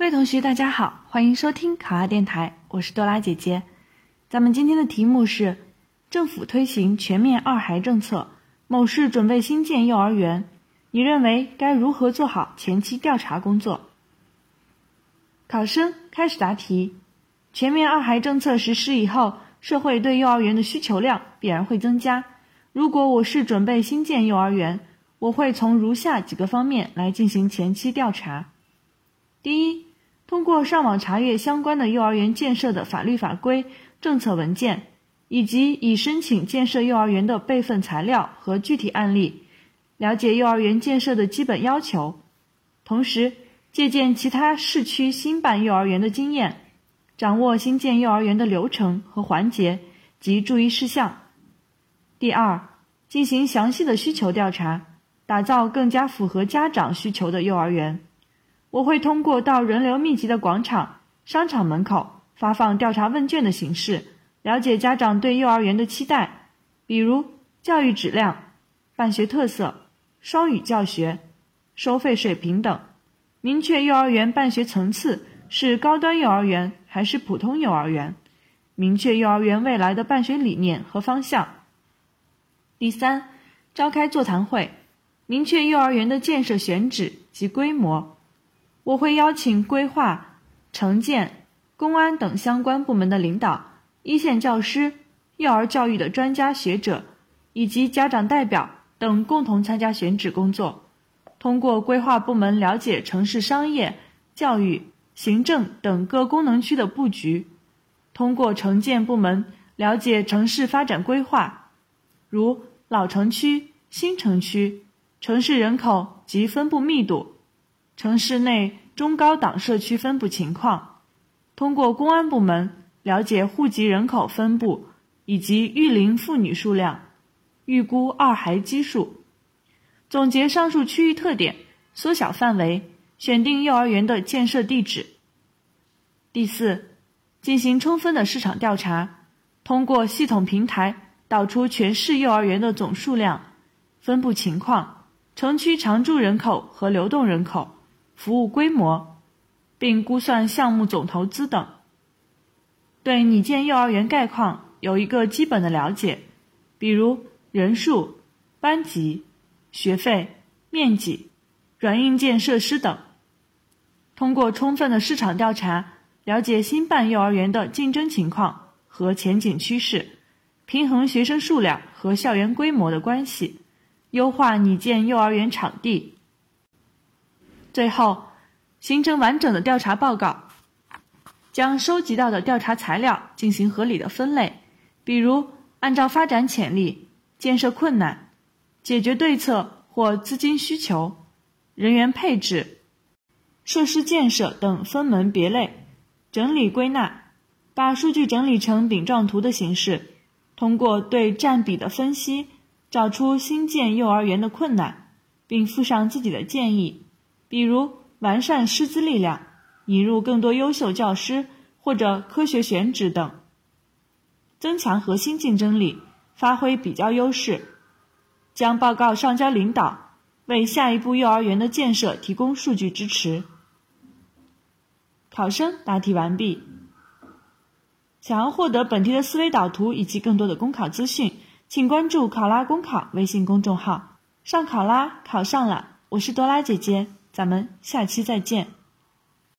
各位同学，大家好，欢迎收听考拉电台，我是多拉姐姐。咱们今天的题目是：政府推行全面二孩政策，某市准备新建幼儿园，你认为该如何做好前期调查工作？考生开始答题。全面二孩政策实施以后，社会对幼儿园的需求量必然会增加。如果我市准备新建幼儿园，我会从如下几个方面来进行前期调查：第一，通过上网查阅相关的幼儿园建设的法律法规、政策文件，以及已申请建设幼儿园的备份材料和具体案例，了解幼儿园建设的基本要求。同时，借鉴其他市区新办幼儿园的经验，掌握新建幼儿园的流程和环节及注意事项。第二，进行详细的需求调查，打造更加符合家长需求的幼儿园。我会通过到人流密集的广场、商场门口发放调查问卷的形式，了解家长对幼儿园的期待，比如教育质量、办学特色、双语教学、收费水平等，明确幼儿园办学层次是高端幼儿园还是普通幼儿园，明确幼儿园未来的办学理念和方向。第三，召开座谈会，明确幼儿园的建设选址及规模。我会邀请规划、城建、公安等相关部门的领导、一线教师、幼儿教育的专家学者以及家长代表等共同参加选址工作。通过规划部门了解城市商业、教育、行政等各功能区的布局；通过城建部门了解城市发展规划，如老城区、新城区、城市人口及分布密度。城市内中高档社区分布情况，通过公安部门了解户籍人口分布以及育龄妇女数量，预估二孩基数，总结上述区域特点，缩小范围，选定幼儿园的建设地址。第四，进行充分的市场调查，通过系统平台导出全市幼儿园的总数量、分布情况、城区常住人口和流动人口。服务规模，并估算项目总投资等，对拟建幼儿园概况有一个基本的了解，比如人数、班级、学费、面积、软硬件设施等。通过充分的市场调查，了解新办幼儿园的竞争情况和前景趋势，平衡学生数量和校园规模的关系，优化拟建幼儿园场地。最后，形成完整的调查报告，将收集到的调查材料进行合理的分类，比如按照发展潜力、建设困难、解决对策或资金需求、人员配置、设施建设等分门别类，整理归纳，把数据整理成饼状图的形式，通过对占比的分析，找出新建幼儿园的困难，并附上自己的建议。比如完善师资力量，引入更多优秀教师或者科学选址等，增强核心竞争力，发挥比较优势，将报告上交领导，为下一步幼儿园的建设提供数据支持。考生答题完毕。想要获得本题的思维导图以及更多的公考资讯，请关注“考拉公考”微信公众号。上考拉，考上了！我是多拉姐姐。咱们下期再见。